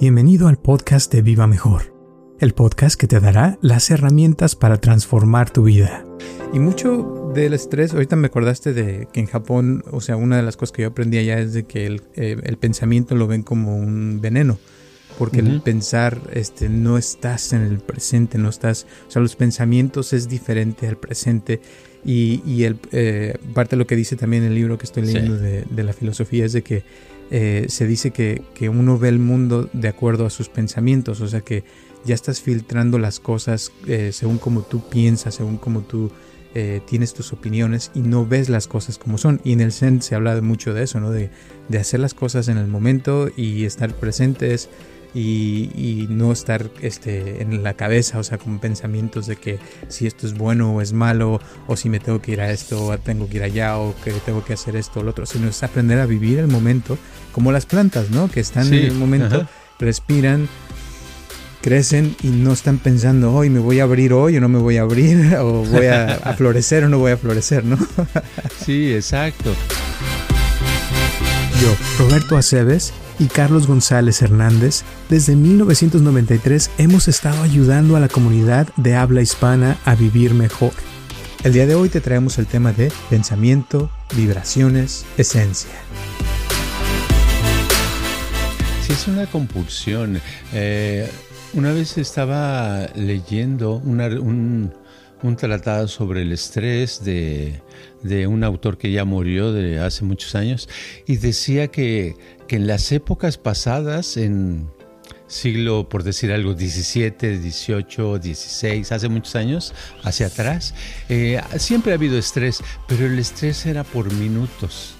Bienvenido al podcast de Viva Mejor, el podcast que te dará las herramientas para transformar tu vida. Y mucho del estrés, ahorita me acordaste de que en Japón, o sea, una de las cosas que yo aprendí allá es de que el, eh, el pensamiento lo ven como un veneno porque el pensar este no estás en el presente no estás o sea los pensamientos es diferente al presente y, y el eh, parte de lo que dice también el libro que estoy leyendo Sí. de, de la filosofía es de que eh, se dice que, que uno ve el mundo de acuerdo a sus pensamientos o sea que ya estás filtrando las cosas eh, según como tú piensas según como tú eh, tienes tus opiniones y no ves las cosas como son. Y en el Zen se habla mucho de eso, ¿no? De, de hacer las cosas en el momento y estar presentes y, y no estar este, en la cabeza, o sea, con pensamientos de que si esto es bueno o es malo, o si me tengo que ir a esto, o tengo que ir allá, o que tengo que hacer esto o lo otro, sino es aprender a vivir el momento, como las plantas, ¿no? Que están Sí, en el momento, ajá. respiran, crecen y no están pensando, hoy me voy a abrir hoy o no me voy a abrir, o voy a, a florecer o no voy a florecer, ¿no? Sí, exacto. Roberto Aceves y Carlos González Hernández, desde 1993 hemos estado ayudando a la comunidad de habla hispana a vivir mejor. El día de hoy te traemos el tema de pensamiento, vibraciones, esencia. Sí, es una compulsión. Eh, una vez estaba leyendo un, un tratado sobre el estrés de, de un autor que ya murió de hace muchos años y decía que, que en las épocas pasadas, en siglo, por decir algo, 17, 18, 16, hace muchos años, hacia atrás, eh, siempre ha habido estrés, pero el estrés era por minutos,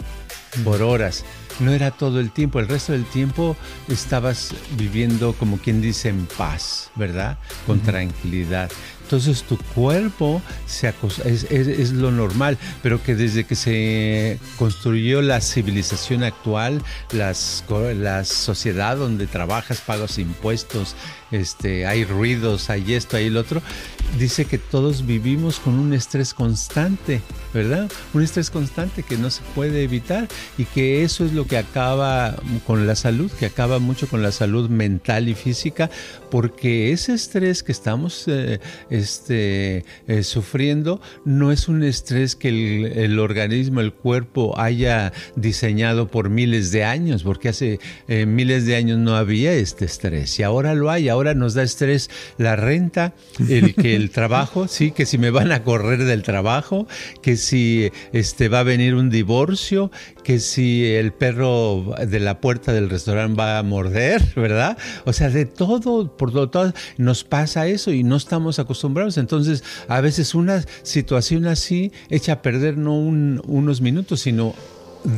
por horas. No era todo el tiempo, el resto del tiempo estabas viviendo como quien dice en paz, ¿verdad? Con tranquilidad. Entonces tu cuerpo se es, lo normal, pero que desde que se construyó la civilización actual, las, la sociedad donde trabajas, pagas impuestos, este, hay ruidos, hay esto, hay el otro, dice que todos vivimos con un estrés constante, ¿verdad? Un estrés constante que no se puede evitar y que eso es lo que acaba con la salud, que acaba mucho con la salud mental y física, porque ese estrés que estamos eh, este, eh, sufriendo no es un estrés que el, el organismo, el cuerpo haya diseñado por miles de años, porque hace eh, miles de años no había este estrés y ahora lo hay, ahora nos da estrés la renta, el que el trabajo, sí, que si me van a correr del trabajo, que si este va a venir un divorcio, que si el perro de la puerta del restaurante va a morder, ¿verdad? O sea, de todo, por lo todo, nos pasa eso y no estamos acostumbrados. Entonces, a veces una situación así echa a perder no un- unos minutos, sino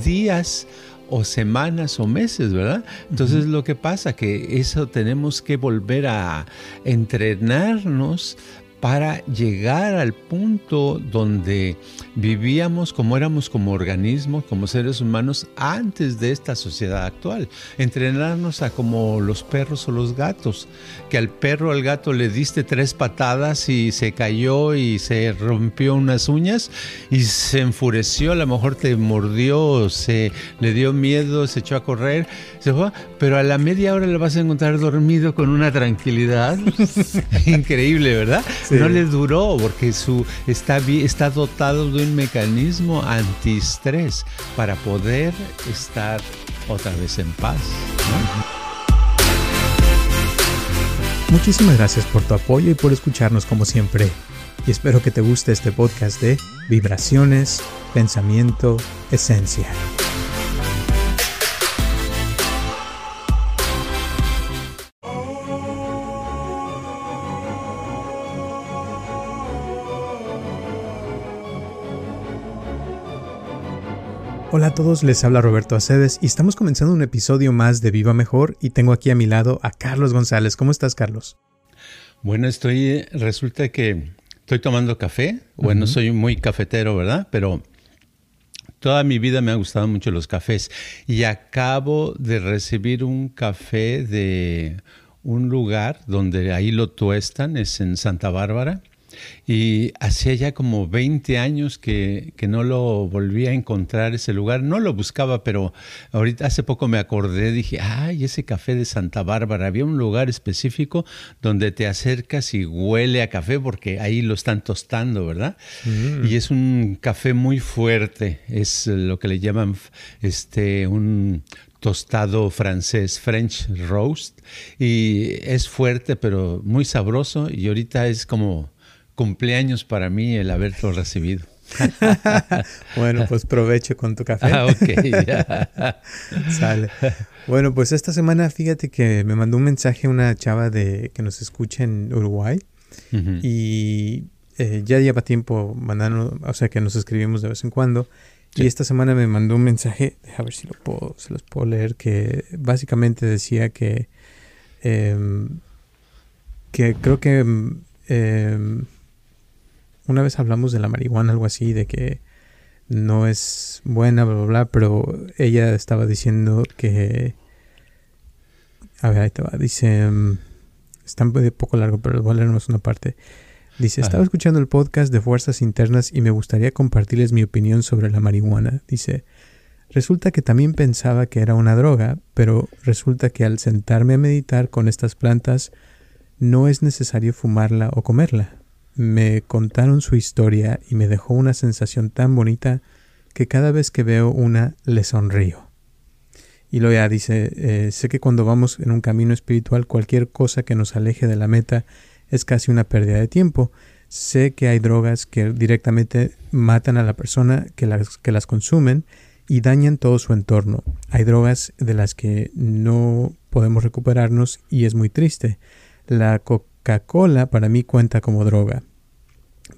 días o semanas o meses, ¿verdad? Entonces lo que pasa que eso tenemos que volver a entrenarnos para llegar al punto donde vivíamos como éramos como organismos, como seres humanos antes de esta sociedad actual. Entrenarnos a como los perros o los gatos, que al perro o al gato le diste tres patadas y se cayó y se rompió unas uñas y se enfureció, a lo mejor te mordió, se le dio miedo, se echó a correr, se fue, pero a la media hora le vas a encontrar dormido con una tranquilidad increíble, ¿verdad? Sí. No le duró porque su está está dotado de un mecanismo antiestrés para poder estar otra vez en paz. ¿no? Muchísimas gracias por tu apoyo y por escucharnos como siempre. Y espero que te guste este podcast de vibraciones, pensamiento, esencia. Hola a todos, les habla Roberto Aceves y estamos comenzando un episodio más de Viva Mejor y tengo aquí a mi lado a Carlos González. ¿Cómo estás, Carlos? Bueno, estoy, resulta que estoy tomando café. Bueno, soy muy cafetero, ¿verdad? Pero toda mi vida me han gustado mucho los cafés y acabo de recibir un café de un lugar donde ahí lo tuestan, es en Santa Bárbara y hacía ya como 20 años que, no lo volví a encontrar ese lugar. No lo buscaba, pero ahorita hace poco me acordé, dije, ay, ese café de Santa Bárbara. Había un lugar específico donde te acercas y huele a café porque ahí lo están tostando, ¿verdad? Mm. Y es un café muy fuerte. Es lo que le llaman este, un tostado francés, French roast, y es fuerte pero muy sabroso y ahorita es como cumpleaños para mí el haberlo recibido. bueno, pues provecho con tu café. Ah, ok, Sale. Bueno, pues esta semana fíjate que me mandó un mensaje una chava de que nos escucha en Uruguay y eh, ya lleva tiempo mandando, o sea que nos escribimos de vez en cuando. Y esta semana me mandó un mensaje, a ver si lo puedo, se los puedo leer, que básicamente decía que, em, que creo que eh, una vez hablamos de la marihuana, algo así, de que no es buena, bla, bla, bla, pero ella estaba diciendo que... A ver, ahí te va. Dice... Mm, está un poco largo, pero voy a leernos una parte. Dice, estaba escuchando el podcast de Fuerzas Internas y me gustaría compartirles mi opinión sobre la marihuana. Dice, resulta que también pensaba que era una droga, pero resulta que al sentarme a meditar con estas plantas no es necesario fumarla o comerla me contaron su historia y me dejó una sensación tan bonita que cada vez que veo una le sonrío. Y luego ya dice, eh, sé que cuando vamos en un camino espiritual cualquier cosa que nos aleje de la meta es casi una pérdida de tiempo. Sé que hay drogas que directamente matan a la persona que las, que las consumen y dañan todo su entorno. Hay drogas de las que no podemos recuperarnos y es muy triste. La Coca-Cola para mí cuenta como droga,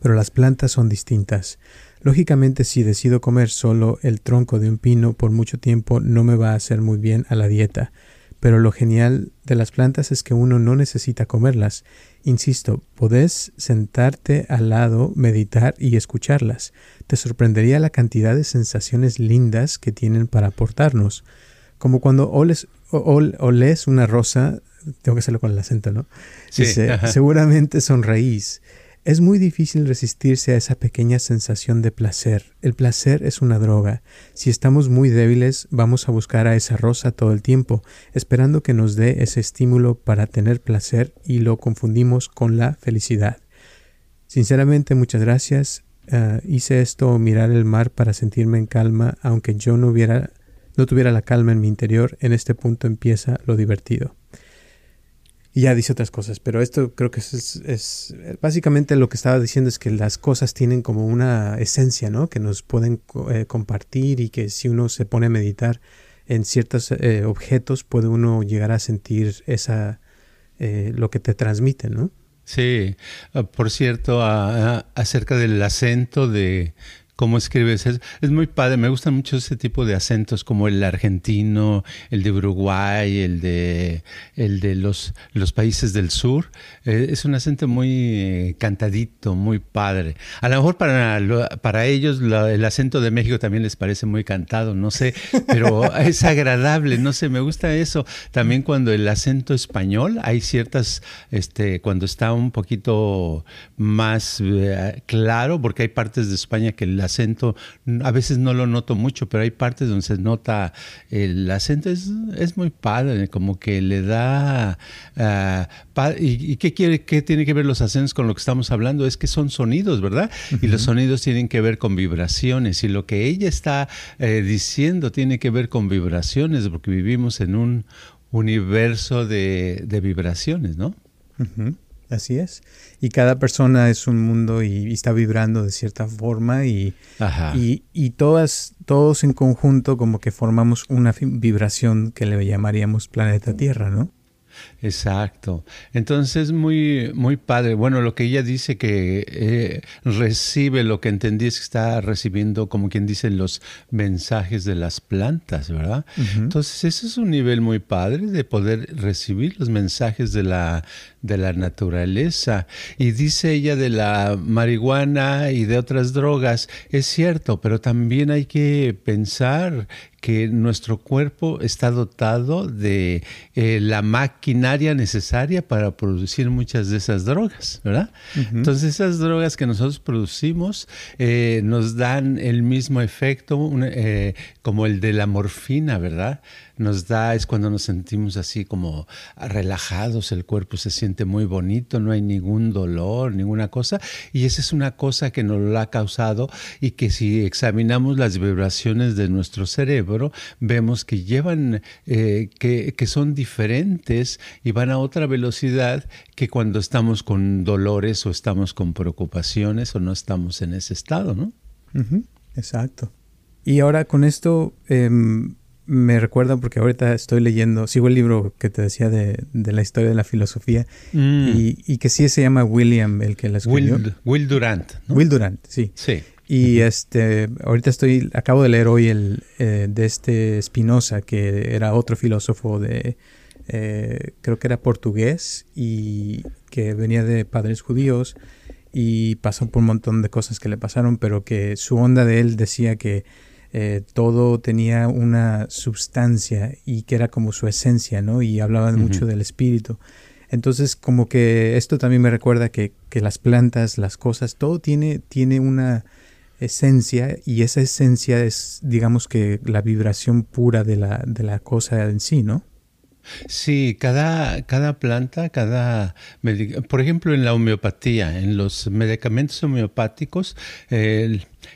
pero las plantas son distintas. Lógicamente si decido comer solo el tronco de un pino por mucho tiempo no me va a hacer muy bien a la dieta, pero lo genial de las plantas es que uno no necesita comerlas. Insisto, podés sentarte al lado, meditar y escucharlas. Te sorprendería la cantidad de sensaciones lindas que tienen para aportarnos. Como cuando oles, oles una rosa tengo que hacerlo con el acento, ¿no? Dice, seguramente sonreís. Es muy difícil resistirse a esa pequeña sensación de placer. El placer es una droga. Si estamos muy débiles, vamos a buscar a esa rosa todo el tiempo, esperando que nos dé ese estímulo para tener placer y lo confundimos con la felicidad. Sinceramente, muchas gracias. Ah, hice esto mirar el mar para sentirme en calma, aunque yo no hubiera no tuviera la calma en mi interior, en este punto empieza lo divertido. Y ya dice otras cosas, pero esto creo que es, básicamente lo que estaba diciendo es que las cosas tienen como una esencia, ¿no? Que nos pueden eh, compartir y que si uno se pone a meditar en ciertos eh, objetos puede uno llegar a sentir esa eh, lo que te transmite, ¿no? Sí, ah, por cierto, acerca del acento de cómo escribes. Es, es, muy padre, me gustan mucho ese tipo de acentos como el argentino, el de Uruguay, el de, el de los, los países del sur. Eh, es un acento muy eh, cantadito, muy padre. A lo mejor para, para ellos el acento de México también les parece muy cantado, no sé, pero es agradable, no sé, me gusta eso. También cuando el acento español, hay ciertas, este, cuando está un poquito más eh, claro, porque hay partes de España que el acento, a veces no lo noto mucho, pero hay partes donde se nota el acento, es, es muy padre, como que le da... Ah, ¿Y, qué, quiere, qué tiene que ver los acentos con lo que estamos hablando? Es que son sonidos, ¿verdad? Y los sonidos tienen que ver con vibraciones, y lo que ella está eh, diciendo tiene que ver con vibraciones, porque vivimos en un universo de, vibraciones, ¿no? Así es. Y cada persona es un mundo y, está vibrando de cierta forma y, y, todas, todos en conjunto como que formamos una vibración que le llamaríamos planeta Tierra, ¿no? Exacto. Entonces, muy, muy padre. Bueno, lo que ella dice que eh, recibe, lo que entendí es que está recibiendo, como quien dice, los mensajes de las plantas, ¿verdad? Entonces, ese es un nivel muy padre de poder recibir los mensajes de la, de la naturaleza. Y dice ella de la marihuana y de otras drogas, es cierto, pero también hay que pensar que nuestro cuerpo está dotado de eh, la maquinaria necesaria para producir muchas de esas drogas, ¿verdad? Entonces esas drogas que nosotros producimos eh, nos dan el mismo efecto eh, como el de la morfina, ¿verdad? Nos da es cuando nos sentimos así como relajados, el cuerpo se siente muy bonito, no hay ningún dolor, ninguna cosa. Y esa es una cosa que nos lo ha causado y que si examinamos las vibraciones de nuestro cerebro, vemos que llevan, eh, que, que, son diferentes y van a otra velocidad que cuando estamos con dolores o estamos con preocupaciones o no estamos en ese estado, ¿no? Exacto. Y ahora con esto, em, me recuerda porque ahorita estoy leyendo, sigo el libro que te decía de, la historia de la filosofía mm. y, que sí se llama William el que la escribió. Will, Durant. Will Durant, sí. Sí. Y este, ahorita estoy, acabo de leer hoy el eh, de este Spinoza, que era otro filósofo de, eh, creo que era portugués y que venía de padres judíos y pasó por un montón de cosas que le pasaron, pero que su onda de él decía que eh, todo tenía una sustancia y que era como su esencia, ¿no? Y hablaban mucho del espíritu. Entonces, como que esto también me recuerda que, que, las plantas, las cosas, todo tiene, tiene una esencia y esa esencia es, digamos que, la vibración pura de la, de la cosa en sí, ¿no? Sí, cada, cada planta, cada... Por ejemplo, en la homeopatía, en los medicamentos homeopáticos,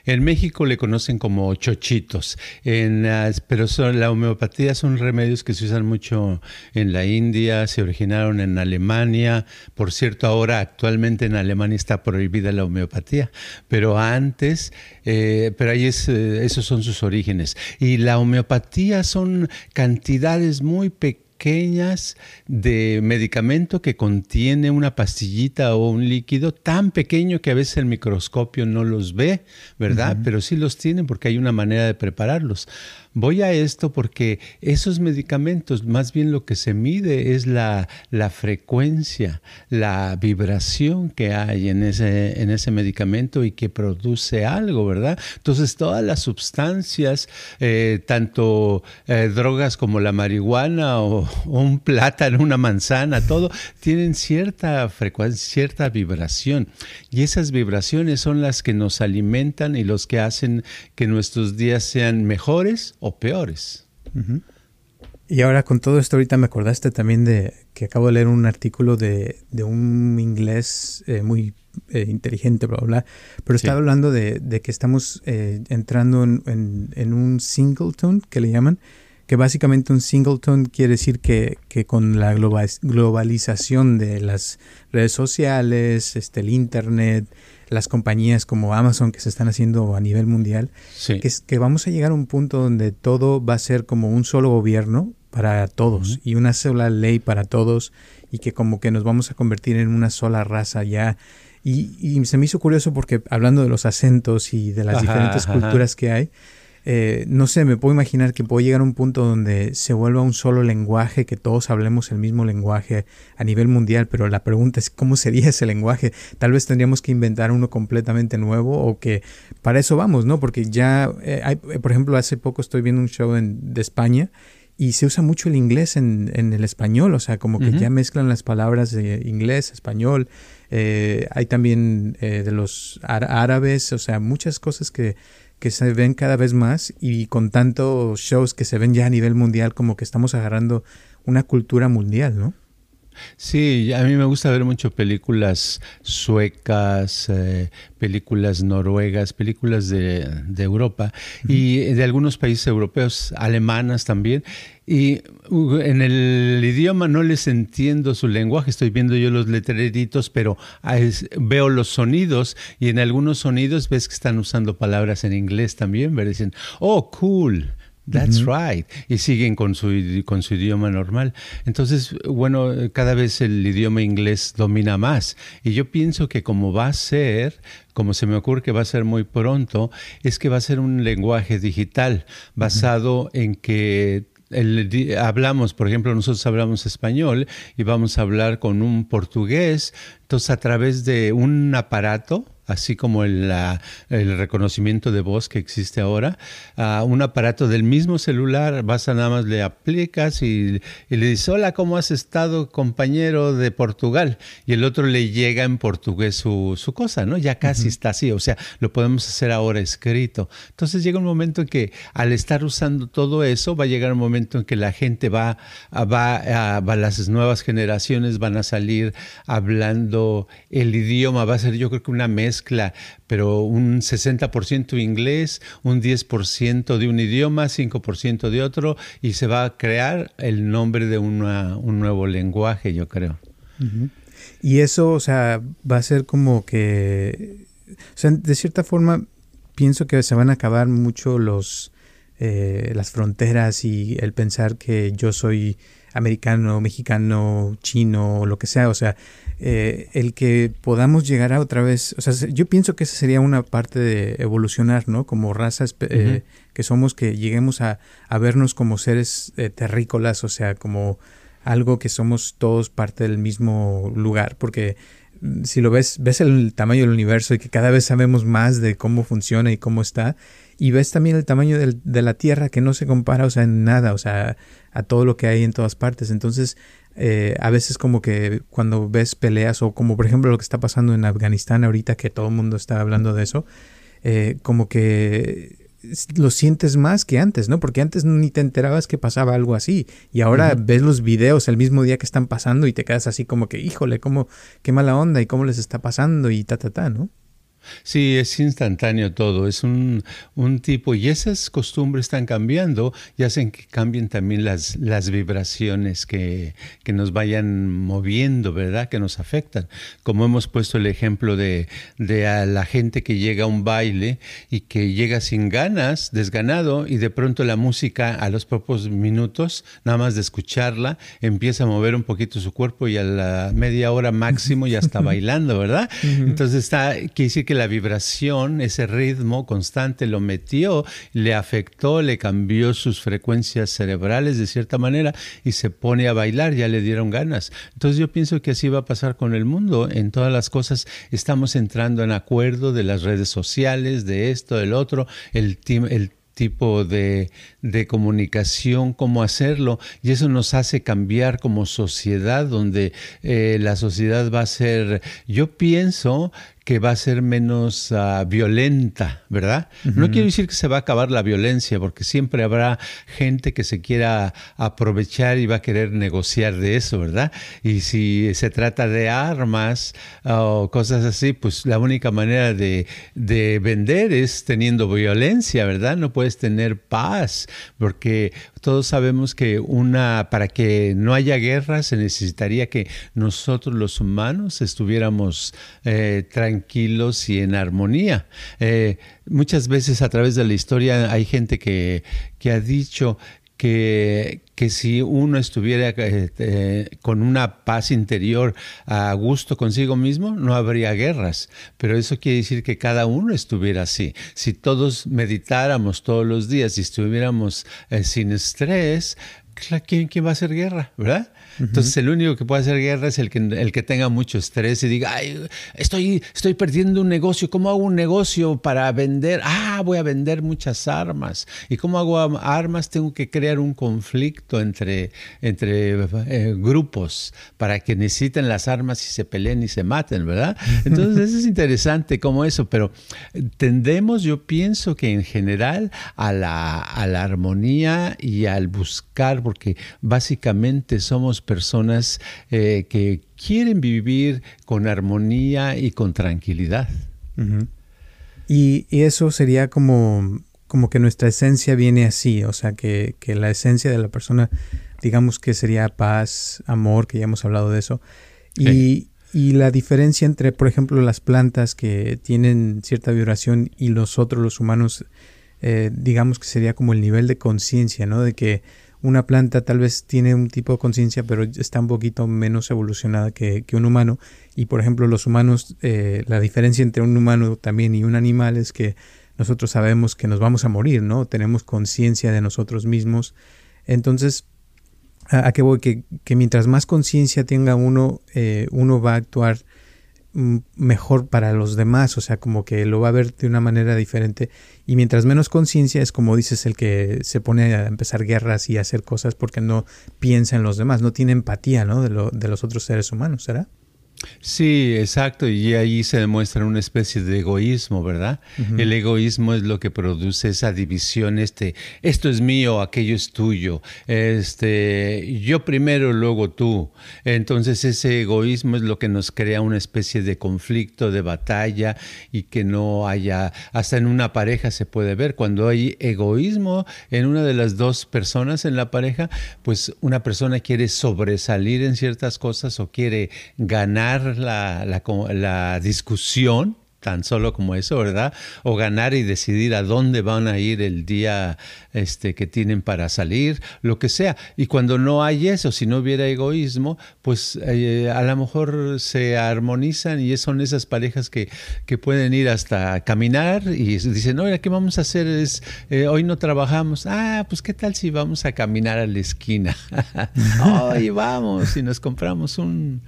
en México le conocen como chochitos, en, pero son, la homeopatía son remedios que se usan mucho en la India, se originaron en Alemania. Por cierto, ahora actualmente en Alemania está prohibida la homeopatía, pero antes, eh, pero ahí es, eh, esos son sus orígenes. Y la homeopatía son cantidades muy pequeñas pequeñas de medicamento que contiene una pastillita o un líquido tan pequeño que a veces el microscopio no los ve, ¿verdad? Pero sí los tiene porque hay una manera de prepararlos. Voy a esto porque esos medicamentos, más bien lo que se mide es la, la frecuencia, la vibración que hay en ese, en ese medicamento y que produce algo, ¿verdad? Entonces todas las sustancias, eh, tanto eh, drogas como la marihuana o, un plátano, una manzana, todo, tienen cierta frecuencia, cierta vibración. Y esas vibraciones son las que nos alimentan y los que hacen que nuestros días sean mejores o peores. Y ahora con todo esto ahorita me acordaste también de que acabo de leer un artículo de, un inglés eh, muy eh, inteligente, bla, bla, pero estaba hablando de, que estamos eh, entrando en, un singleton, que le llaman, que básicamente un singleton quiere decir que, que con la globalización de las redes sociales, este, el internet, las compañías como Amazon que se están haciendo a nivel mundial, que, es, que vamos a llegar a un punto donde todo va a ser como un solo gobierno para todos y una sola ley para todos y que como que nos vamos a convertir en una sola raza ya. Y, se me hizo curioso porque hablando de los acentos y de las diferentes culturas que hay, eh, no sé, me puedo imaginar que puede llegar a un punto donde se vuelva un solo lenguaje, que todos hablemos el mismo lenguaje a nivel mundial, pero la pregunta es cómo sería ese lenguaje. Tal vez tendríamos que inventar uno completamente nuevo o que para eso vamos, ¿no? Porque ya, eh, hay, eh, por ejemplo, hace poco estoy viendo un show en, de España y se usa mucho el inglés en, en el español, o sea, como que ya mezclan las palabras de inglés, español. hay también de los árabes, o sea, muchas cosas que que se ven cada vez más y con tantos shows que se ven ya a nivel mundial como que estamos agarrando una cultura mundial, ¿no? Sí, a mí me gusta ver mucho películas suecas, eh, películas noruegas, películas de, Europa y de algunos países europeos, alemanas también. Y en el idioma no les entiendo su lenguaje, estoy viendo yo los letreritos, pero veo los sonidos y en algunos sonidos ves que están usando palabras en inglés también, dicen, oh, cool, That's right. Y siguen con su, con su idioma normal. Entonces, bueno, cada vez el idioma inglés domina más. Y yo pienso que como va a ser, como se me ocurre que va a ser muy pronto, es que va a ser un lenguaje digital basado en que hablamos, por ejemplo, nosotros hablamos español y vamos a hablar con un portugués, entonces a través de un aparato, así como el, el, reconocimiento de voz que existe ahora, a un aparato del mismo celular, vas a nada más le aplicas y, le dices, hola, ¿cómo has estado, compañero de Portugal? Y el otro le llega en portugués su, su cosa, ¿no? Ya casi está así, o sea, lo podemos hacer ahora escrito. Entonces llega un momento en que al estar usando todo eso, va a llegar un momento en que la gente va, va, va las nuevas generaciones van a salir hablando el idioma, va a ser yo creo que una mezcla pero un 60% inglés, un 10% de un idioma, 5% de otro, y se va a crear el nombre de un nuevo lenguaje, yo creo. Y eso, o sea, va a ser como que, o sea, de cierta forma, pienso que se van a acabar mucho los, eh, las fronteras y el pensar que yo soy americano, mexicano, chino, lo que sea, o sea, eh, el que podamos llegar a otra vez, o sea, yo pienso que esa sería una parte de evolucionar, ¿no? Como razas eh, que somos, que lleguemos a, vernos como seres eh, terrícolas, o sea, como algo que somos todos parte del mismo lugar, porque mm, si lo ves, ves el tamaño del universo y que cada vez sabemos más de cómo funciona y cómo está, y ves también el tamaño de la Tierra que no se compara, o sea, en nada, o sea, a todo lo que hay en todas partes. Entonces, eh, a veces como que cuando ves peleas o como por ejemplo lo que está pasando en Afganistán ahorita que todo el mundo está hablando de eso, eh, como que lo sientes más que antes, ¿no? Porque antes ni te enterabas que pasaba algo así y ahora ves los videos el mismo día que están pasando y te quedas así como que, híjole, cómo, qué mala onda y cómo les está pasando y ta, ta, ta, ¿no? Sí, es instantáneo todo, es un, un, tipo, y esas costumbres están cambiando y hacen que cambien también las, las vibraciones que, que, nos vayan moviendo, ¿verdad? Que nos afectan. Como hemos puesto el ejemplo de, de a la gente que llega a un baile y que llega sin ganas, desganado, y de pronto la música a los pocos minutos, nada más de escucharla, empieza a mover un poquito su cuerpo y a la media hora máximo ya está bailando, ¿verdad? Entonces está, quiere decir que la vibración, ese ritmo constante lo metió, le afectó, le cambió sus frecuencias cerebrales de cierta manera y se pone a bailar, ya le dieron ganas. Entonces yo pienso que así va a pasar con el mundo. En todas las cosas estamos entrando en acuerdo de las redes sociales, de esto, del otro, el, tipo de, de, comunicación, cómo hacerlo, y eso nos hace cambiar como sociedad, donde eh, la sociedad va a ser, yo pienso que va a ser menos ah, violenta, ¿verdad? No quiero decir que se va a acabar la violencia, porque siempre habrá gente que se quiera aprovechar y va a querer negociar de eso, ¿verdad? Y si se trata de armas ah, o cosas así, pues la única manera de, de vender es teniendo violencia, ¿verdad? No puedes tener paz, porque todos sabemos que una, para que no haya guerra se necesitaría que nosotros los humanos estuviéramos eh, tranquilos y en armonía. Eh, muchas veces a través de la historia hay gente que, que ha dicho que, que, si uno estuviera eh, con una paz interior a gusto consigo mismo, no habría guerras. Pero eso quiere decir que cada uno estuviera así. Si todos meditáramos todos los días y estuviéramos eh, sin estrés, ¿quién, ¿quién va a hacer guerra? ¿Verdad? Entonces el único que puede hacer guerra es el que, el que tenga mucho estrés y diga, Ay, estoy, estoy perdiendo un negocio, ¿cómo hago un negocio para vender? Ah, voy a vender muchas armas. ¿Y cómo hago armas? Tengo que crear un conflicto entre, entre eh, grupos para que necesiten las armas y se peleen y se maten, ¿verdad? Entonces es interesante como eso, pero tendemos, yo pienso que en general a la, a la armonía y al buscar, porque básicamente somos personas eh, que quieren vivir con armonía y con tranquilidad. y, eso sería como, como que nuestra esencia viene así, o sea, que, la esencia de la persona, digamos que sería paz, amor, que ya hemos hablado de eso. Y, y la diferencia entre, por ejemplo, las plantas que tienen cierta vibración y nosotros los humanos eh, digamos que sería como el nivel de conciencia, ¿no? De que una planta tal vez tiene un tipo de conciencia, pero está un poquito menos evolucionada que, un humano. Y por ejemplo, los humanos, eh, la diferencia entre un humano también y un animal es que nosotros sabemos que nos vamos a morir, ¿no? Tenemos conciencia de nosotros mismos. Entonces, ¿a, qué voy? Que, que mientras más conciencia tenga uno, eh, uno va a actuar mejor para los demás, o sea, como que lo va a ver de una manera diferente. Y mientras menos conciencia es como dices el que se pone a empezar guerras y a hacer cosas porque no piensa en los demás, no tiene empatía, ¿no? De, de los otros seres humanos, ¿será? Sí, exacto, y ahí se demuestra una especie de egoísmo, ¿verdad? El egoísmo es lo que produce esa división, este, esto es mío, aquello es tuyo, este, yo primero, luego tú. Entonces ese egoísmo es lo que nos crea una especie de conflicto, de batalla y que no haya, hasta en una pareja se puede ver, cuando hay egoísmo en una de las dos personas en la pareja, pues una persona quiere sobresalir en ciertas cosas o quiere ganar la, la, discusión, tan solo como eso, ¿verdad? O ganar y decidir a dónde van a ir el día este, que tienen para salir, lo que sea. Y cuando no hay eso, si no hubiera egoísmo, pues eh, a lo mejor se armonizan y son esas parejas que, que pueden ir hasta caminar y dicen, oye, ¿qué vamos a hacer? Es, eh, hoy no trabajamos. Ah, pues qué tal si vamos a caminar a la esquina. Hoy vamos y nos compramos un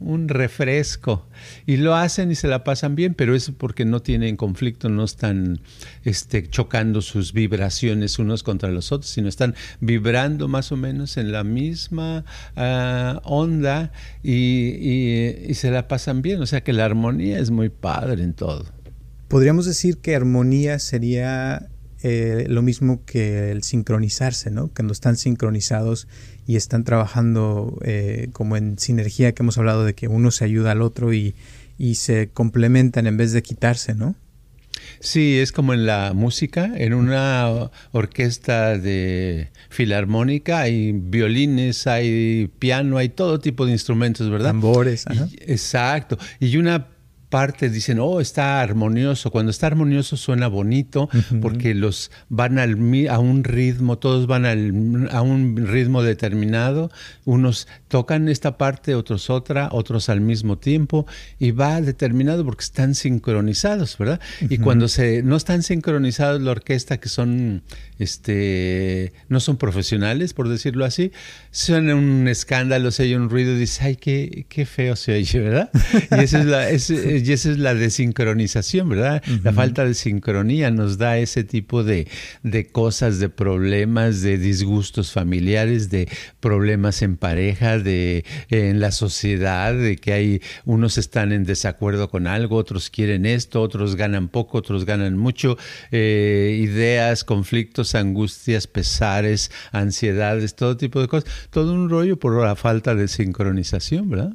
un refresco. Y lo hacen y se la pasan bien, pero es porque no tienen conflicto, no están este, chocando sus vibraciones unos contra los otros, sino están vibrando más o menos en la misma ah, onda y, se la pasan bien. O sea que la armonía es muy padre en todo. Podríamos decir que armonía sería eh, lo mismo que el sincronizarse, ¿no? Cuando están sincronizados y están trabajando eh, como en sinergia que hemos hablado de que uno se ayuda al otro y, se complementan en vez de quitarse, ¿no? Sí, es como en la música, en una orquesta de filarmónica hay violines, hay piano, hay todo tipo de instrumentos, ¿verdad? Tambores. exacto. Y una partes dicen, oh, está armonioso. Cuando está armonioso suena bonito porque los van al, a un ritmo, todos van al, a un ritmo determinado. Unos tocan esta parte, otros otra, otros al mismo tiempo y va determinado porque están sincronizados, ¿verdad? Y cuando se, no están sincronizados la orquesta, que son, este, no son profesionales, por decirlo así, suena un escándalo, se oye un ruido y dice, ay, qué, qué feo se oye, ¿verdad? Y esa es la... y esa es la desincronización, ¿verdad? La falta de sincronía nos da ese tipo de, cosas, de problemas, de disgustos familiares, de problemas en pareja, de en la sociedad, de que hay unos están en desacuerdo con algo, otros quieren esto, otros ganan poco, otros ganan mucho, eh, ideas, conflictos, angustias, pesares, ansiedades, todo tipo de cosas, todo un rollo por la falta de sincronización, ¿verdad?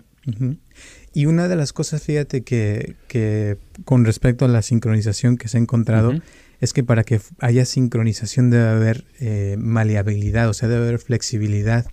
Y una de las cosas, fíjate, que, que con respecto a la sincronización que se ha encontrado, es que para que haya sincronización debe haber eh, maleabilidad, o sea, debe haber flexibilidad.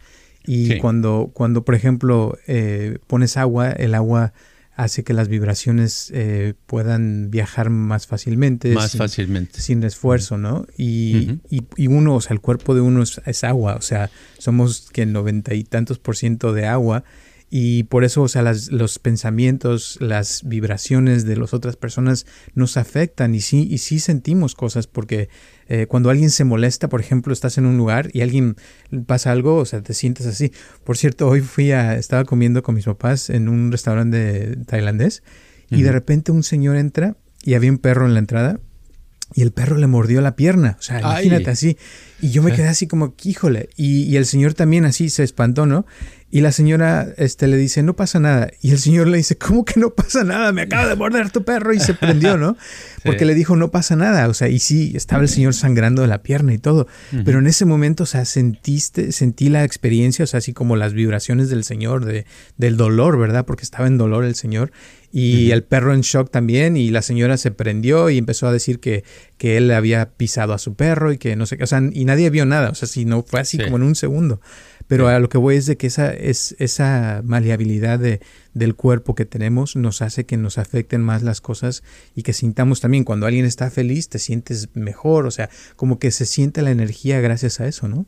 Y cuando, cuando, por ejemplo, eh, pones agua, el agua hace que las vibraciones eh, puedan viajar más fácilmente. Más fácilmente. Sin esfuerzo, ¿no? Y, y, uno, o sea, el cuerpo de uno es, es agua, o sea, somos que el noventa y tantos por ciento de agua y por eso, o sea, los pensamientos, las vibraciones de las otras personas nos afectan y sí, y sí sentimos cosas porque eh, cuando alguien se molesta, por ejemplo, estás en un lugar y alguien pasa algo, o sea, te sientes así. Por cierto, hoy fui a, estaba comiendo con mis papás en un restaurante tailandés y de repente un señor entra y había un perro en la entrada y el perro le mordió la pierna. O sea, imagínate así. Y yo me quedé así como, híjole. Y, y, el señor también así se espantó, ¿no? Y la señora este, le dice, no pasa nada. Y el señor le dice, ¿cómo que no pasa nada? Me acaba de morder tu perro. Y se prendió, ¿no? Porque le dijo, no pasa nada. O sea, y sí, estaba el señor sangrando de la pierna y todo. Pero en ese momento, o sea, sentiste, sentí la experiencia, o sea, así como las vibraciones del señor, de, del dolor, ¿verdad? Porque estaba en dolor el señor. Y el perro en shock también. Y la señora se prendió y empezó a decir que, que él había pisado a su perro y que no sé qué. O sea, y nadie vio nada. O sea, si no fue así como en un segundo. Pero a lo que voy es de que esa, es, esa maleabilidad de, del cuerpo que tenemos nos hace que nos afecten más las cosas y que sintamos también cuando alguien está feliz te sientes mejor, o sea, como que se siente la energía gracias a eso, ¿no?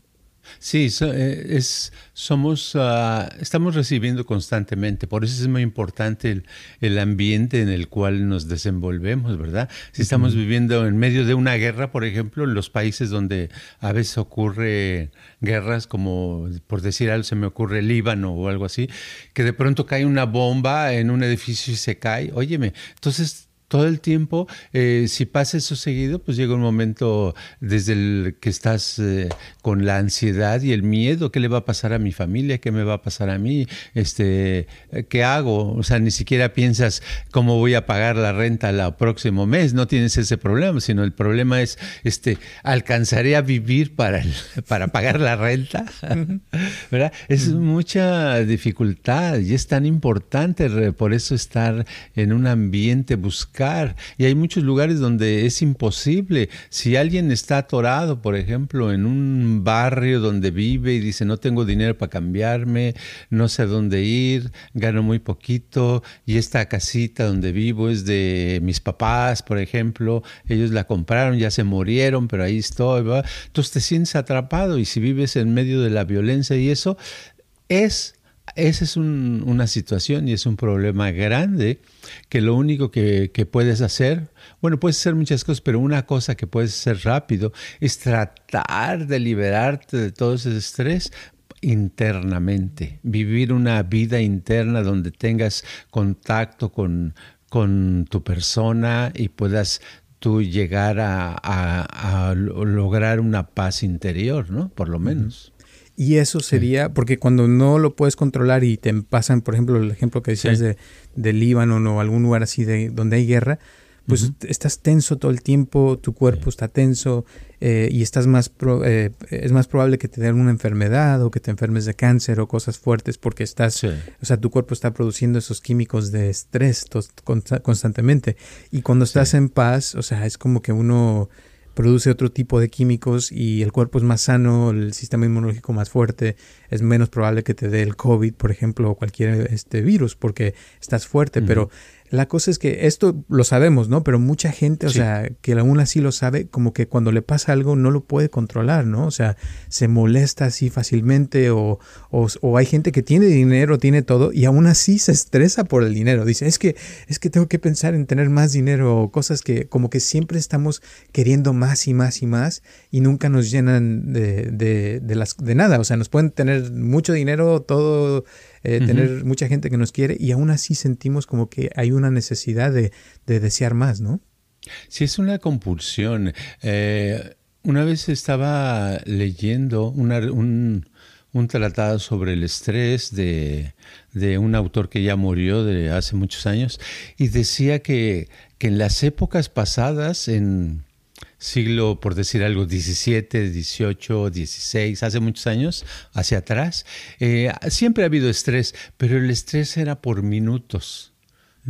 Sí, eh, es, somos, ah, estamos recibiendo constantemente, por eso es muy importante el, ambiente en el cual nos desenvolvemos, ¿verdad? Si estamos viviendo en medio de una guerra, por ejemplo, en los países donde a veces ocurre guerras, como por decir algo, se me ocurre Líbano o algo así, que de pronto cae una bomba en un edificio y se cae, óyeme, entonces todo el tiempo, eh, si pasa eso seguido, pues llega un momento desde el que estás eh, con la ansiedad y el miedo, ¿qué le va a pasar a mi familia? ¿Qué me va a pasar a mí? Este, ¿Qué hago? O sea, ni siquiera piensas cómo voy a pagar la renta el próximo mes, no tienes ese problema, sino el problema es, este, ¿alcanzaré a vivir para, para pagar la renta? ¿Verdad? Es mucha dificultad y es tan importante por eso estar en un ambiente buscando y hay muchos lugares donde es imposible. Si alguien está atorado, por ejemplo, en un barrio donde vive y dice no tengo dinero para cambiarme, no sé a dónde ir, gano muy poquito y esta casita donde vivo es de mis papás, por ejemplo, ellos la compraron, ya se murieron, pero ahí estoy. Entonces te sientes atrapado y si vives en medio de la violencia y eso es esa es una situación y es un problema grande que lo único que, puedes hacer, bueno, puedes hacer muchas cosas, pero una cosa que puedes hacer rápido es tratar de liberarte de todo ese estrés internamente, vivir una vida interna donde tengas contacto con, con tu persona y puedas tú llegar a, lograr una paz interior, ¿no? Por lo menos. Y eso sería, porque cuando no lo puedes controlar y te pasan, por ejemplo, el ejemplo que decías de, de, Líbano o algún lugar así de donde hay guerra, pues estás tenso todo el tiempo, tu cuerpo está tenso eh, y estás más eh, es más probable que te den una enfermedad o que te enfermes de cáncer o cosas fuertes porque estás, o sea, tu cuerpo está produciendo esos químicos de estrés constantemente. Y cuando estás en paz, o sea, es como que uno produce otro tipo de químicos y el cuerpo es más sano, el sistema inmunológico más fuerte, es menos probable que te dé el COVID, por ejemplo, o cualquier este virus, porque estás fuerte, pero la cosa es que esto lo sabemos, ¿no? Pero mucha gente, o sea, que aún así lo sabe, como que cuando le pasa algo no lo puede controlar, ¿no? O sea, se molesta así fácilmente o, o, hay gente que tiene dinero, tiene todo y aún así se estresa por el dinero. Dice, es que, es que tengo que pensar en tener más dinero o cosas que como que siempre estamos queriendo más y más y más y nunca nos llenan de, de, de, las, de nada. O sea, nos pueden tener mucho dinero, todo eh, tener mucha gente que nos quiere y aún así sentimos como que hay una necesidad de, desear más, ¿no? Sí, es una compulsión. Eh, una vez estaba leyendo un, tratado sobre el estrés de, un autor que ya murió de hace muchos años y decía que, que en las épocas pasadas, en siglo, por decir algo, 17, 18, 16, hace muchos años, hacia atrás, eh, siempre ha habido estrés, pero el estrés era por minutos,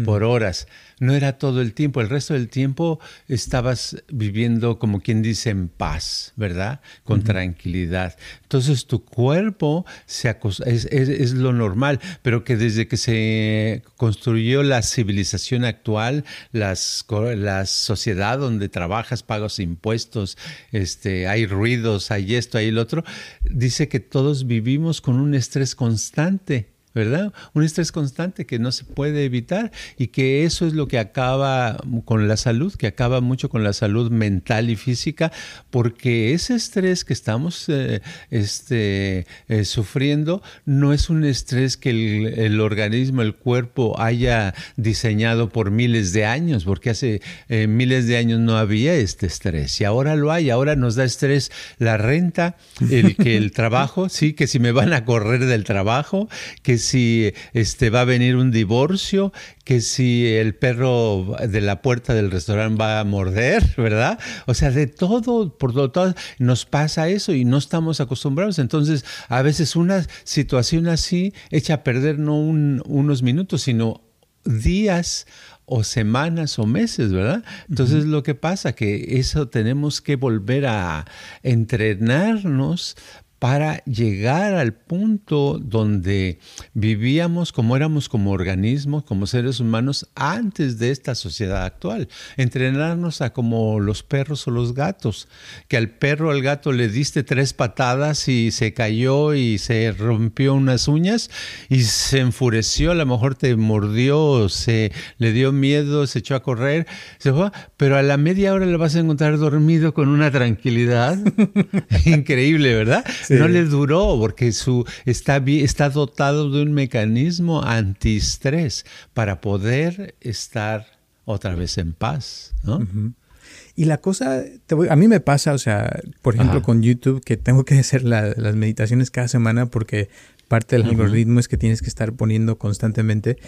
por horas no era todo el tiempo, el resto del tiempo estabas viviendo como quien dice en paz, ¿verdad? Con tranquilidad. Entonces tu cuerpo se es, es, lo normal, pero que desde que se construyó la civilización actual, las, la sociedad donde trabajas, pagas impuestos, este, hay ruidos, hay esto, hay el otro, dice que todos vivimos con un estrés constante. ¿Verdad? Un estrés constante que no se puede evitar y que eso es lo que acaba con la salud, que acaba mucho con la salud mental y física, porque ese estrés que estamos eh, este, eh, sufriendo no es un estrés que el, organismo, el cuerpo haya diseñado por miles de años, porque hace eh, miles de años no había este estrés y ahora lo hay, ahora nos da estrés la renta, el que el trabajo, sí, que si me van a correr del trabajo, que si este, va a venir un divorcio, que si el perro de la puerta del restaurante va a morder, ¿verdad? O sea, de todo, por todo, nos pasa eso y no estamos acostumbrados. Entonces, a veces una situación así echa a perder no unos minutos, sino días o semanas o meses, ¿verdad? Entonces lo que pasa que eso tenemos que volver a entrenarnos para llegar al punto donde vivíamos como éramos como organismos, como seres humanos antes de esta sociedad actual. Entrenarnos a como los perros o los gatos, que al perro o al gato le diste tres patadas y se cayó y se rompió unas uñas y se enfureció, a lo mejor te mordió, se le dio miedo, se echó a correr, se fue, pero a la media hora le vas a encontrar dormido con una tranquilidad increíble, ¿verdad? No le duró porque su, está, está dotado de un mecanismo antiestrés para poder estar otra vez en paz, ¿no? Y la cosa, a mí me pasa, o sea, por ejemplo, con YouTube, que tengo que hacer las meditaciones cada semana porque parte del algoritmo es que tienes que estar poniendo constantemente.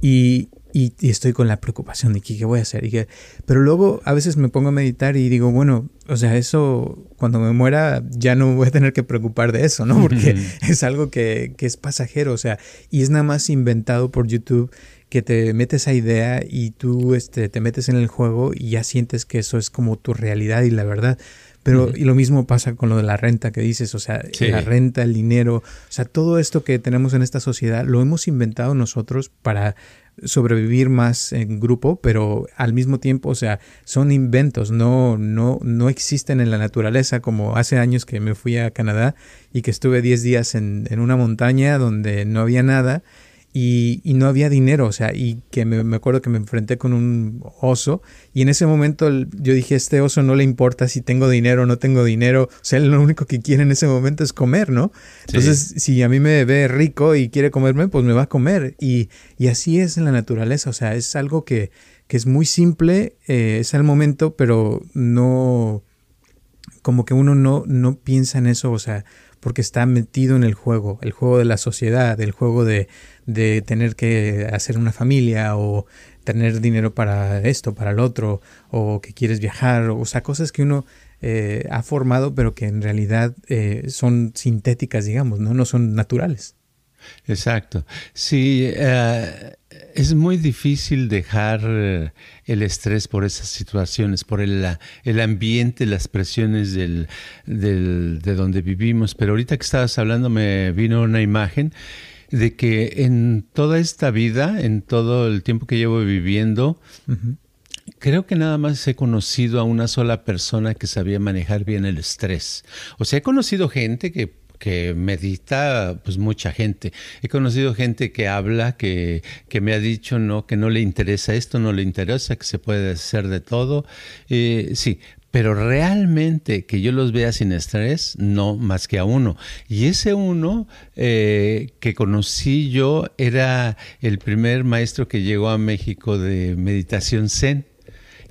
Y, y, estoy con la preocupación de que, qué voy a hacer. Y que, pero luego a veces me pongo a meditar y digo, bueno, o sea, eso cuando me muera ya no voy a tener que preocupar de eso, ¿no? Porque es algo que, que, es pasajero, o sea, y es nada más inventado por YouTube que te metes esa idea y tú este, te metes en el juego y ya sientes que eso es como tu realidad y la verdad. Pero y lo mismo pasa con lo de la renta que dices, o sea, la renta, el dinero, o sea, todo esto que tenemos en esta sociedad lo hemos inventado nosotros para sobrevivir más en grupo, pero al mismo tiempo, o sea, son inventos, no, no, no existen en la naturaleza como hace años que me fui a Canadá y que estuve 10 días en, en una montaña donde no había nada y, y, no había dinero, o sea, y que me, me, acuerdo que me enfrenté con un oso y en ese momento yo dije, este oso no le importa si tengo dinero o no tengo dinero, o sea, él lo único que quiere en ese momento es comer, ¿no? Entonces, si a mí me ve rico y quiere comerme, pues me va a comer y, y así es en la naturaleza, o sea, es algo que, que es muy simple, eh, es al momento, pero no, como que uno no, no piensa en eso, o sea, porque está metido en el juego, el juego de la sociedad, el juego de, de tener que hacer una familia o tener dinero para esto, para el otro, o que quieres viajar, o sea, cosas que uno eh, ha formado, pero que en realidad eh, son sintéticas, digamos, ¿no? no son naturales. Exacto. Sí, eh, es muy difícil dejar eh, el estrés por esas situaciones, por el, el ambiente, las presiones del, del, de donde vivimos. Pero ahorita que estabas hablando me vino una imagen de que en toda esta vida, en todo el tiempo que llevo viviendo, Creo que nada más he conocido a una sola persona que sabía manejar bien el estrés. O sea, he conocido gente que que medita, pues mucha gente. He conocido gente que habla, que, que, me ha dicho no, que no le interesa esto, no le interesa, que se puede hacer de todo. Eh, sí, pero realmente que yo los vea sin estrés, no más que a uno. Y ese uno eh, que conocí yo era el primer maestro que llegó a México de meditación zen.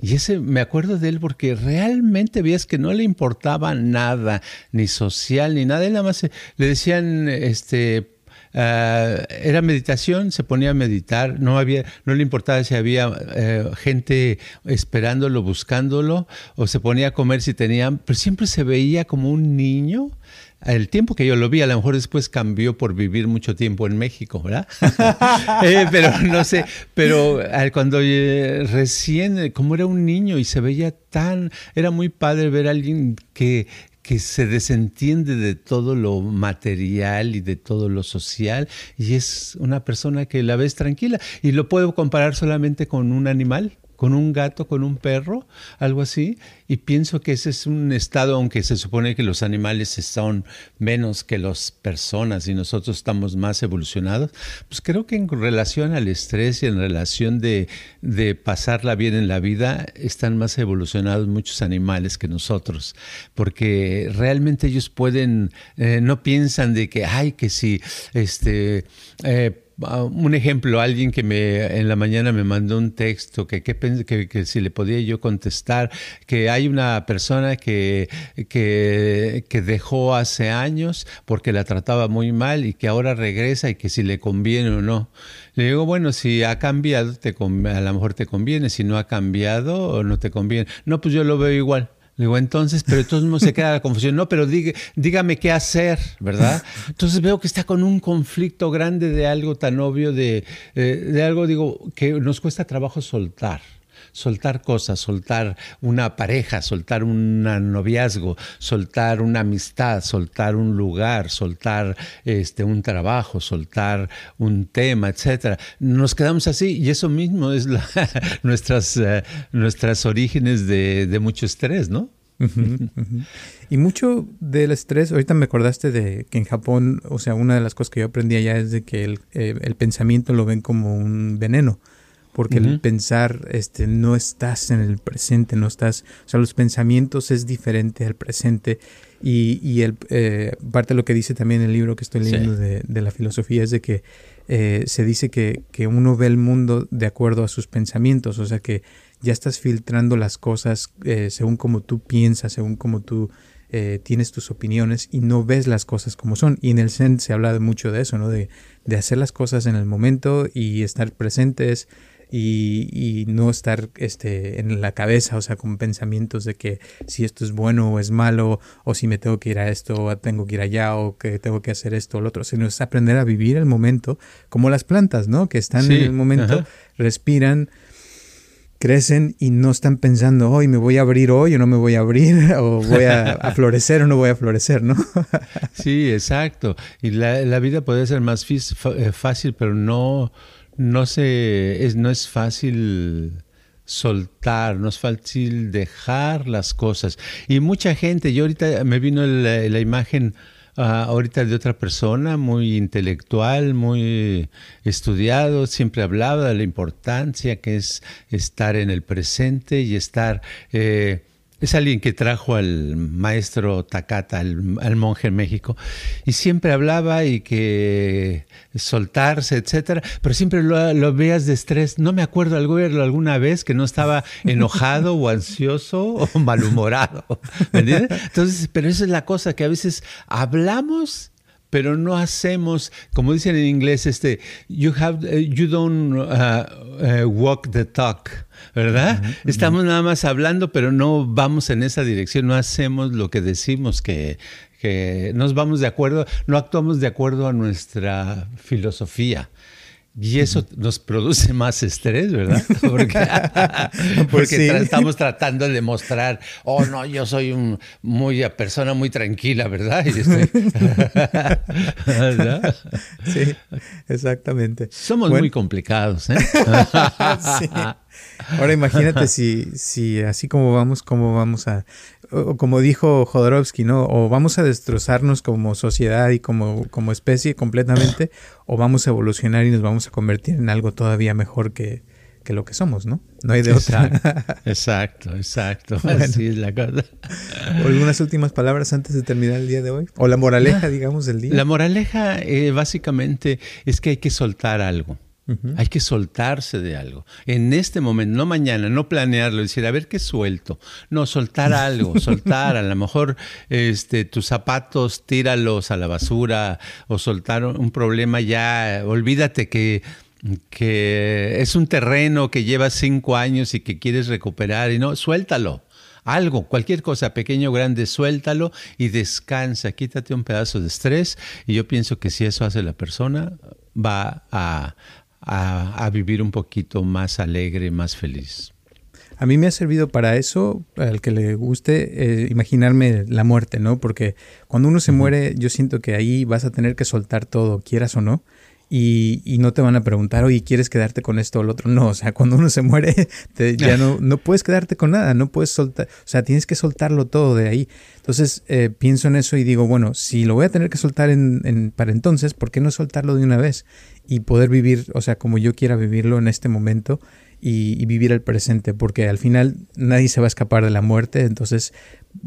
Y ese me acuerdo de él porque realmente veías que no le importaba nada, ni social, ni nada. Él nada más le decían, este, Uh, era meditación, se ponía a meditar, no había, no le importaba si había uh, gente esperándolo, buscándolo, o se ponía a comer si tenían, pero siempre se veía como un niño el tiempo que yo lo vi, a lo mejor después cambió por vivir mucho tiempo en México, ¿verdad? eh, pero no sé, pero cuando eh, recién, eh, como era un niño y se veía tan, era muy padre ver a alguien que, que se desentiende de todo lo material y de todo lo social y es una persona que la ves tranquila y lo puedo comparar solamente con un animal con un gato, con un perro, algo así. Y pienso que ese es un estado, aunque se supone que los animales son menos que las personas y nosotros estamos más evolucionados, pues creo que en relación al estrés y en relación de, de pasarla bien en la vida, están más evolucionados muchos animales que nosotros, porque realmente ellos pueden, eh, no piensan de que, ay, que si, este, eh, Un ejemplo, alguien que me en la mañana me mandó un texto que, que, que, si le podía yo contestar, que hay una persona que, que, que, dejó hace años porque la trataba muy mal y que ahora regresa y que si le conviene o no. Le digo, bueno, si ha cambiado, te, a lo mejor te conviene, si no ha cambiado no te conviene. No, pues yo lo veo igual. Digo, entonces, pero entonces no se queda la confusión. No, pero dígame qué hacer, ¿verdad? Entonces veo que está con un conflicto grande de algo tan obvio, de, eh, de algo, digo, que nos cuesta trabajo soltar soltar cosas, soltar una pareja, soltar un noviazgo, soltar una amistad, soltar un lugar, soltar este, un trabajo, soltar un tema, etcétera. Nos quedamos así y eso mismo es nuestras, eh, nuestras orígenes de, de mucho estrés, ¿no? Y mucho del estrés, ahorita me acordaste de que en Japón, o sea, una de las cosas que yo aprendí allá es de que el, eh, el pensamiento lo ven como un veneno, porque el pensar, este, no estás en el presente, no estás, o sea, los pensamientos es diferente al presente y, y el, eh, parte de lo que dice también el libro que estoy leyendo de, de, la filosofía es de que eh, se dice que, que uno ve el mundo de acuerdo a sus pensamientos, o sea que ya estás filtrando las cosas eh, según como tú piensas, según como tú eh, tienes tus opiniones y no ves las cosas como son. Y en el Zen se habla mucho de eso, ¿no? De, de hacer las cosas en el momento y estar presentes y, y, no estar este, en la cabeza, o sea, con pensamientos de que si esto es bueno o es malo, o si me tengo que ir a esto, o tengo que ir allá, o que tengo que hacer esto o lo otro, sino es aprender a vivir el momento como las plantas, ¿no? Que están en el momento, respiran, crecen y no están pensando, hoy me voy a abrir hoy o no me voy a abrir, o voy a, florecer o no voy a florecer, ¿no? sí, exacto. Y la, la vida puede ser más eh, fácil, pero no, no, se, es, no es fácil soltar, no es fácil dejar las cosas. Y mucha gente, yo ahorita me vino la, imagen uh, ahorita de otra persona, muy intelectual, muy estudiado, siempre hablaba de la importancia que es estar en el presente y estar... Eh, es alguien que trajo al maestro Takata, al, monje en México, y siempre hablaba y que soltarse, etcétera, pero siempre lo, veas de estrés. No me acuerdo algo verlo alguna vez que no estaba enojado o ansioso o malhumorado. ¿Me entiendes? Entonces, pero esa es la cosa que a veces hablamos pero no hacemos, como dicen en inglés, este, you have, eh, you don't uh, uh, walk the talk, ¿verdad? Estamos nada más hablando, pero no vamos en esa dirección, no hacemos lo que decimos que, que nos vamos de acuerdo, no actuamos de acuerdo a nuestra filosofía. Y eso nos produce más estrés, ¿verdad? Porque, pues estamos tratando de demostrar, oh no, yo soy un muy persona muy tranquila, ¿verdad? Sí, exactamente. Somos muy complicados, ¿eh? sí. Ahora imagínate si, si así como vamos, cómo vamos a, como dijo Jodorowsky, ¿no? O vamos a destrozarnos como sociedad y como, como especie completamente, o vamos a evolucionar y nos vamos a convertir en algo todavía mejor que, que lo que somos, ¿no? No hay de otra. Exacto, exacto. Así es la cosa. ¿Algunas últimas palabras antes de terminar el día de hoy? O la moraleja, digamos, del día. La moraleja eh, básicamente es que hay que soltar algo. Hay que soltarse de algo. En este momento, no mañana, no planearlo, decir, a ver qué suelto. No, soltar algo, soltar. A lo mejor este, tus zapatos, tíralos a la basura o soltar un problema ya. Olvídate que, que es un terreno que llevas cinco años y que quieres recuperar y no, suéltalo algo, cualquier cosa, pequeño o grande, suéltalo y descansa, quítate un pedazo de estrés y yo pienso que si eso hace la persona, va a, a, vivir un poquito más alegre, más feliz. A mí me ha servido para eso, al que le guste, eh, imaginarme la muerte, ¿no? Porque cuando uno se muere, yo siento que ahí vas a tener que soltar todo, quieras o no. Y, no te van a preguntar, oye, ¿quieres quedarte con esto o lo otro? No, o sea, cuando uno se muere, ya no, no puedes quedarte con nada, no puedes soltar, o sea, tienes que soltarlo todo de ahí. Entonces, eh, pienso en eso y digo, bueno, si lo voy a tener que soltar en, para entonces, ¿por qué no soltarlo de una vez? Y poder vivir, o sea, como yo quiera vivirlo en este momento y, vivir el presente, porque al final nadie se va a escapar de la muerte, entonces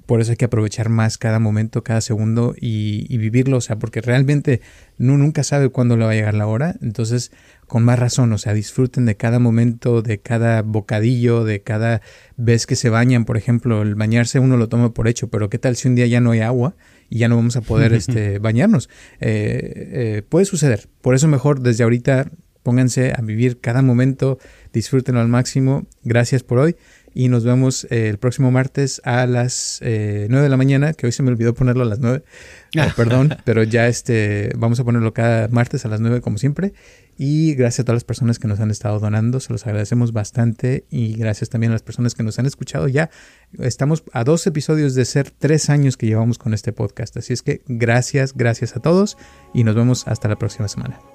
por eso hay que aprovechar más cada momento, cada segundo y, vivirlo, o sea, porque realmente uno nunca sabe cuándo le va a llegar la hora, entonces con más razón, o sea, disfruten de cada momento, de cada bocadillo, de cada vez que se bañan, por ejemplo, el bañarse uno lo toma por hecho, pero ¿qué tal si un día ya no hay agua? y ya no vamos a poder este, bañarnos. Eh, eh, puede suceder. Por eso mejor desde ahorita pónganse a vivir cada momento, disfrútenlo al máximo. Gracias por hoy y nos vemos eh, el próximo martes a las eh, 9 de la mañana, que hoy se me olvidó ponerlo a las 9. Eh, perdón, pero ya este vamos a ponerlo cada martes a las 9 como siempre. Y gracias a todas las personas que nos han estado donando, se los agradecemos bastante. Y gracias también a las personas que nos han escuchado. Ya estamos a dos episodios de ser tres años que llevamos con este podcast. Así es que gracias, gracias a todos y nos vemos hasta la próxima semana.